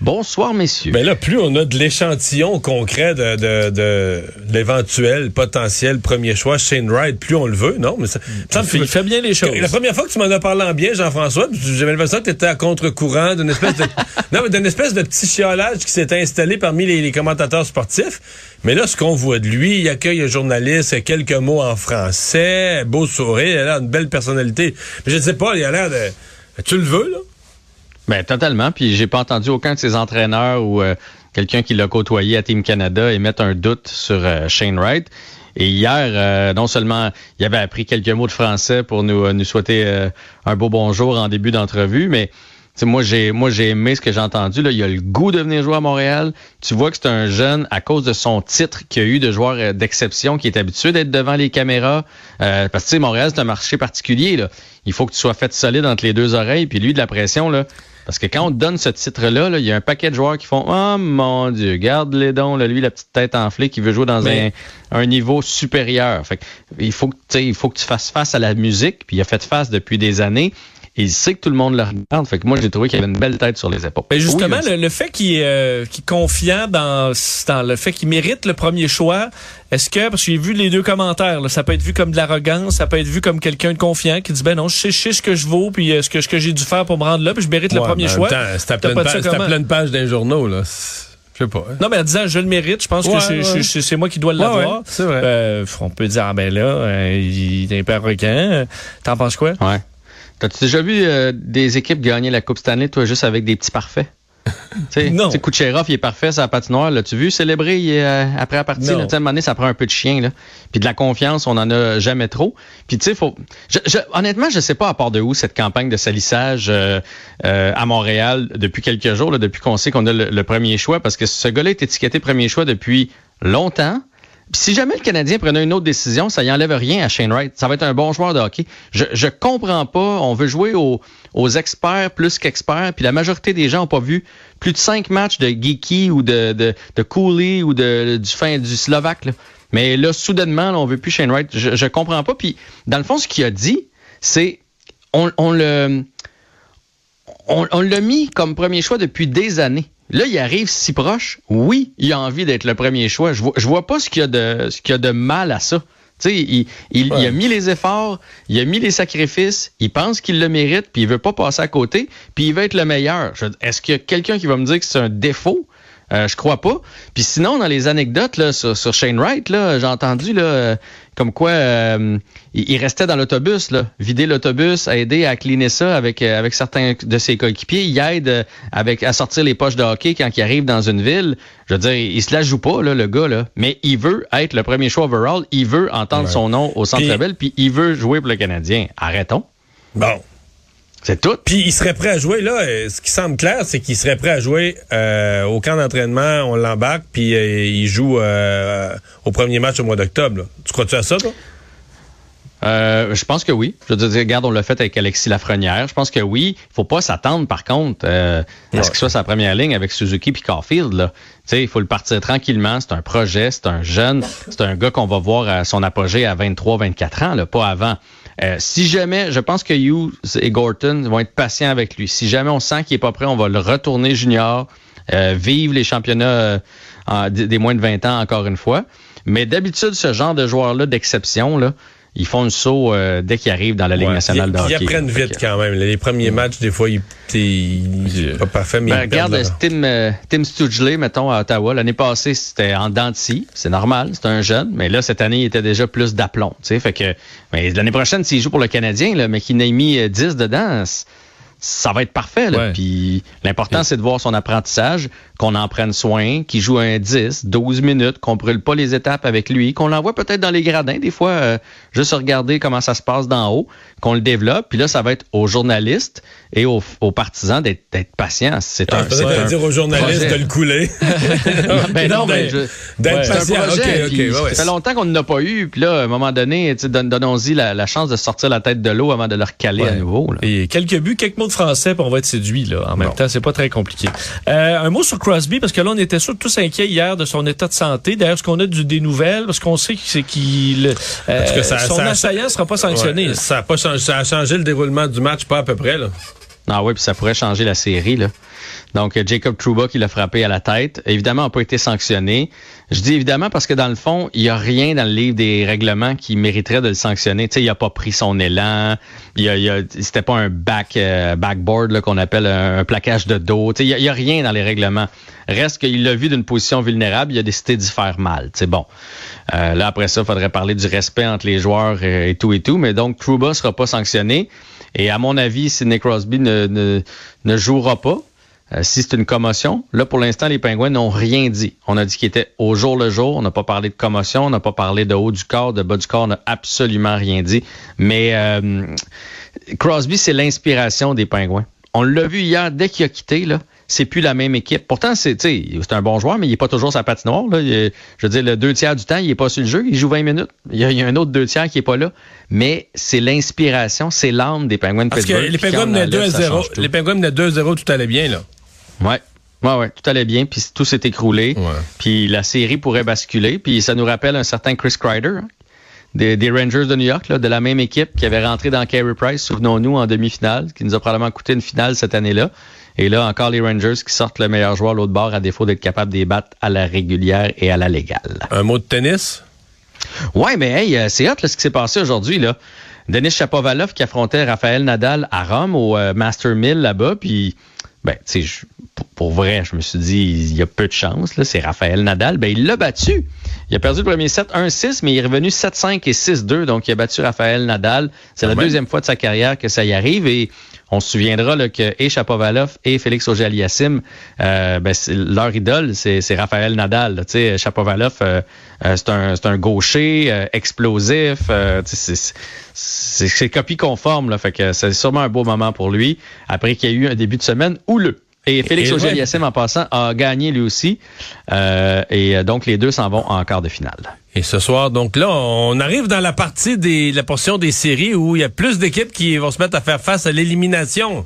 Bonsoir, messieurs. Mais ben là, plus on a de l'échantillon concret de, de, de l'éventuel potentiel premier choix Shane Wright, plus on le veut, non? Mais ça, ça me fait, il fait bien les choses. La première fois que tu m'en as parlé en bien, Jean-François, j'avais l'impression que tu étais à contre-courant d'une espèce de, non, d'une espèce de petit chiolage qui s'était installé parmi les, commentateurs sportifs. Mais là, ce qu'on voit de lui, il accueille un journaliste, quelques mots en français, beau sourire, il a une belle personnalité. Mais je ne sais pas, il a l'air de... Tu le veux, là? Ben totalement. Puis j'ai pas entendu aucun de ses entraîneurs ou euh, quelqu'un qui l'a côtoyé à Team Canada émettre un doute sur euh, Shane Wright. Et hier, euh, non seulement il avait appris quelques mots de français pour nous, nous souhaiter un beau bonjour en début d'entrevue, mais moi j'ai moi j'ai aimé ce que j'ai entendu. Là. Il a le goût de venir jouer à Montréal. Tu vois que c'est un jeune à cause de son titre qu'il a eu de joueur d'exception, qui est habitué d'être devant les caméras. parce que Montréal, c'est un marché particulier. Là. Il faut que tu sois fait solide entre les deux oreilles. Puis lui, de la pression, là, parce que quand on te donne ce titre-là, il y a un paquet de joueurs qui font Oh mon Dieu, garde les dons, là, lui, la petite tête enflée qui veut jouer dans un, un, niveau supérieur. Fait il faut que il faut que tu fasses face à la musique, puis il a fait face depuis des années. Il sait que tout le monde le regarde. Fait que moi, j'ai trouvé qu'il avait une belle tête sur les épaules. Mais justement, le, fait qu'il est, euh, confiant dans, dans le fait qu'il mérite le premier choix, est-ce que, parce que j'ai vu les deux commentaires, là, ça peut être vu comme de l'arrogance, ça peut être vu comme quelqu'un de confiant qui dit, ben non, je sais, je sais ce que je vaux, puis euh, ce que, ce que j'ai dû faire pour me rendre là, puis je mérite le premier choix. C'est à pleine, page, pleine page d'un journaux, là. Je sais pas. Hein. Non, mais en disant je le mérite, je pense que c'est moi qui dois l'avoir. c'est vrai. Euh, on peut dire, ah ben là, euh, il est un peu arrogant. T'en penses quoi? Ouais. T'as-tu déjà vu euh, des équipes gagner la Coupe Stanley, toi, juste avec des petits parfaits? non. Kucherov, il est parfait, sa patinoire. L'as-tu vu célébrer euh, après la partie? Là, à ça prend un peu de chien. Là. Puis de la confiance, on en a jamais trop. Puis tu sais, faut. Je, je, honnêtement, je sais pas à part de où cette campagne de salissage euh, à Montréal depuis quelques jours, là, depuis qu'on sait qu'on a le, le, premier choix, parce que ce gars-là est étiqueté premier choix depuis longtemps. Si jamais le Canadien prenait une autre décision, ça y enlève rien à Shane Wright. Ça va être un bon joueur de hockey. Je, je comprends pas. On veut jouer aux, experts plus qu'experts. Puis la majorité des gens n'ont pas vu plus de cinq matchs de Geeky ou de, de, Cooley ou de, du fin du Slovaque. Mais là, soudainement, on veut plus Shane Wright. Je, je comprends pas. Puis dans le fond, ce qu'il a dit, c'est on, on le on, on l'a mis comme premier choix depuis des années. Là, il arrive si proche. Oui, il a envie d'être le premier choix. Je vois, je vois pas ce qu'il y a de, ce qu'il y a de mal à ça. Tu sais, il, il, a mis les efforts, il a mis les sacrifices, il pense qu'il le mérite, puis il veut pas passer à côté, puis il veut être le meilleur. Est-ce qu'il y a quelqu'un qui va me dire que c'est un défaut? Euh, je crois pas. Puis sinon, dans les anecdotes là, sur, sur Shane Wright, j'ai entendu là, euh, comme quoi euh, il, restait dans l'autobus, vider l'autobus, aider à cleaner ça avec, avec certains de ses coéquipiers. Il aide avec à sortir les poches de hockey quand il arrive dans une ville. Je veux dire, il se la joue pas, là, le gars, là. Mais il veut être le premier choix overall. Il veut entendre son nom au Centre Bell, puis il veut jouer pour le Canadien. Arrêtons. Bon. C'est tout. Puis il serait prêt à jouer, là, euh, ce qui semble clair, c'est qu'il serait prêt à jouer euh, au camp d'entraînement, on l'embarque, puis euh, il joue au premier match au mois d'octobre. Tu crois-tu à ça, toi? je pense que oui. Je veux dire, regarde, on l'a fait avec Alexis Lafrenière. Je pense que oui. Il faut pas s'attendre, par contre, à ce qu'il soit sa première ligne avec Suzuki puis Caulfield. Là. il faut le partir tranquillement. C'est un projet, c'est un jeune, c'est un gars qu'on va voir à son apogée à 23-24 ans, là, pas avant. Euh, si jamais, je pense que Hughes et Gorton vont être patients avec lui. Si jamais on sent qu'il est pas prêt, on va le retourner junior, euh, vivre les championnats euh, des moins de 20 ans encore une fois. Mais d'habitude, ce genre de joueurs-là d'exception, là, ils font le saut euh, dès qu'ils arrivent dans la Ligue nationale de hockey. Ils apprennent vite quand même. Les premiers matchs, des fois, ils, ils pas parfait, mais ben, Regarde Tim, euh, Tim mettons, à Ottawa. L'année passée, c'était en dents C'est normal, c'est un jeune. Mais là, cette année, il était déjà plus d'aplomb. Fait que l'année prochaine, s'il joue pour le Canadien, là, mais qu'il n'ait mis 10 euh, dedans, ça va être parfait. Là. Puis l'important, c'est de voir son apprentissage, qu'on en prenne soin, qu'il joue un 10, 12 minutes, qu'on brûle pas les étapes avec lui, qu'on l'envoie peut-être dans les gradins, des fois, euh, juste regarder comment ça se passe d'en haut, qu'on le développe. Puis là, ça va être aux journalistes et aux, partisans d'être patients. C'est ah, un, c'est dire aux journalistes de le couler. ben non, mais d'être patient. ça fait longtemps qu'on n'a pas eu. Puis là, à un moment donné, donnons-y la, chance de sortir la tête de l'eau avant de le recaler à nouveau. Et quelques buts, quelques mots de français, puis on va être séduit là. En même temps, c'est pas très compliqué. Euh, un mot sur Crosby, parce que là, on était tous inquiets hier de son état de santé. D'ailleurs, est-ce qu'on a du, des nouvelles? Parce qu'on sait qu'il euh, son assaillant sera pas sanctionné. ça a pas changé, ça a changé le déroulement du match, pas à peu près là. Ah oui, puis ça pourrait changer la série là. Donc, Jacob Trouba qui l'a frappé à la tête. Évidemment, n'a pas été sanctionné. Je dis évidemment parce que dans le fond, il n'y a rien dans le livre des règlements qui mériterait de le sanctionner. Tu sais, il n'a pas pris son élan. Il y a, c'était pas un back euh, backboard qu'on appelle un, plaquage de dos. Tu sais, il n'y a, rien dans les règlements. Reste qu'il l'a vu d'une position vulnérable, il a décidé d'y faire mal. C'est bon. Euh, là après ça, il faudrait parler du respect entre les joueurs et, tout et tout. Mais donc, Trouba sera pas sanctionné. Et à mon avis, Sidney Crosby ne, ne, ne jouera pas, euh, si c'est une commotion, là, pour l'instant, les Pingouins n'ont rien dit. On a dit qu'il était au jour le jour. On n'a pas parlé de commotion, on n'a pas parlé de haut du corps, de bas du corps. On n'a absolument rien dit. Mais euh, Crosby, c'est l'inspiration des Pingouins. On l'a vu hier, dès qu'il a quitté, là, c'est plus la même équipe. Pourtant, c'est c'est un bon joueur, mais il n'est pas toujours sa patinoire. Là. je veux dire, le deux tiers du temps, il est pas sur le jeu, il joue 20 minutes. Il y a, un autre deux tiers qui est pas là. Mais c'est l'inspiration, c'est l'âme des Penguins de Parce que les Penguins menaient 2 0. Les Penguins 2-0, tout allait bien, là. Ouais. Ouais, ouais, tout allait bien, puis tout s'est écroulé. Puis la série pourrait basculer. Puis ça nous rappelle un certain Chris Kreider, hein, des, Rangers de New York, de la même équipe qui avait rentré dans Carey Price, souvenons-nous, en demi-finale, qui nous a probablement coûté une finale cette année-là. Et là, encore les Rangers qui sortent le meilleur joueur à l'autre bord à défaut d'être capable de les battre à la régulière et à la légale. Un mot de tennis? Ouais, mais hey, euh, c'est hot ce qui s'est passé aujourd'hui. là. Denis Chapovalov qui affrontait Raphaël Nadal à Rome au euh, Master Mill là-bas, puis ben, tu sais, pour, vrai, je me suis dit, il y a peu de chance. Là, c'est Raphaël Nadal. Ben, il l'a battu. Il a perdu le premier set 1-6, mais il est revenu 7-5 et 6-2. Donc, il a battu Raphaël Nadal. C'est la deuxième fois de sa carrière que ça y arrive. Et on se souviendra là, que et Chapovalov et Félix Auger-Aliassime, euh, ben, leur idole, c'est Raphaël Nadal. Tu sais, Chapovalov, euh, euh, c'est un, un, gaucher euh, explosif. c'est copie conforme. Là, fait que c'est sûrement un beau moment pour lui. Après qu'il y a eu un début de semaine houleux. Et Félix Auger-Aliassime, en passant, a gagné lui aussi. et donc, les deux s'en vont en quart de finale. Et ce soir, donc là, on arrive dans la partie des la portion des séries où il y a plus d'équipes qui vont se mettre à faire face à l'élimination.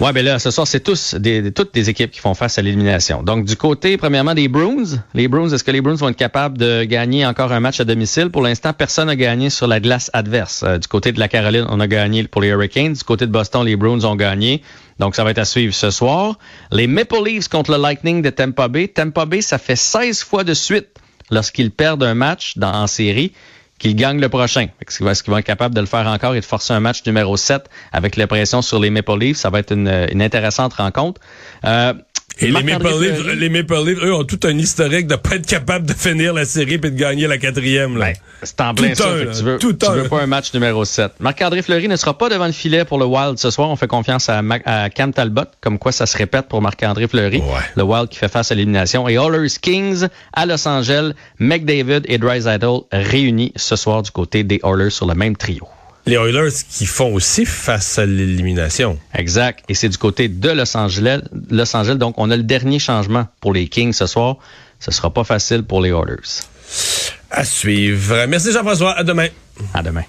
Ouais, ben là, ce soir, c'est tous toutes des équipes qui font face à l'élimination. Donc, du côté, premièrement, des Bruins. Les Bruins, est-ce que les Bruins vont être capables de gagner encore un match à domicile? Pour l'instant, personne n'a gagné sur la glace adverse. Euh, du côté de la Caroline, on a gagné pour les Hurricanes. Du côté de Boston, les Bruins ont gagné. Donc, ça va être à suivre ce soir. Les Maple Leafs contre le Lightning de Tampa Bay. Tampa Bay, ça fait 16 fois de suite lorsqu'ils perdent un match en série, qu'ils gagnent le prochain. Est-ce qu'ils vont être capables de le faire encore et de forcer un match numéro 7 avec la pression sur les Maple Leafs? Ça va être une, une intéressante rencontre. Euh, et les Maple, Leafs, les Maple Leafs, eux, ont tout un historique de pas être capables de finir la série et de gagner la quatrième. Là. c'est en plein ça. tu veux, tu veux pas un match numéro 7. Marc-André Fleury ne sera pas devant le filet pour le Wild ce soir. On fait confiance à, à Cam Talbot, comme quoi ça se répète pour Marc-André Fleury. Le Wild qui fait face à l'élimination. Et Oilers Kings à Los Angeles, McDavid et Drysdale réunis ce soir du côté des Oilers sur le même trio les Oilers qui font aussi face à l'élimination. Exact. Et c'est du côté de Los Angeles. Los Angeles. Donc, on a le dernier changement pour les Kings ce soir. Ce sera pas facile pour les Oilers. À suivre. Merci Jean-François. À demain. À demain.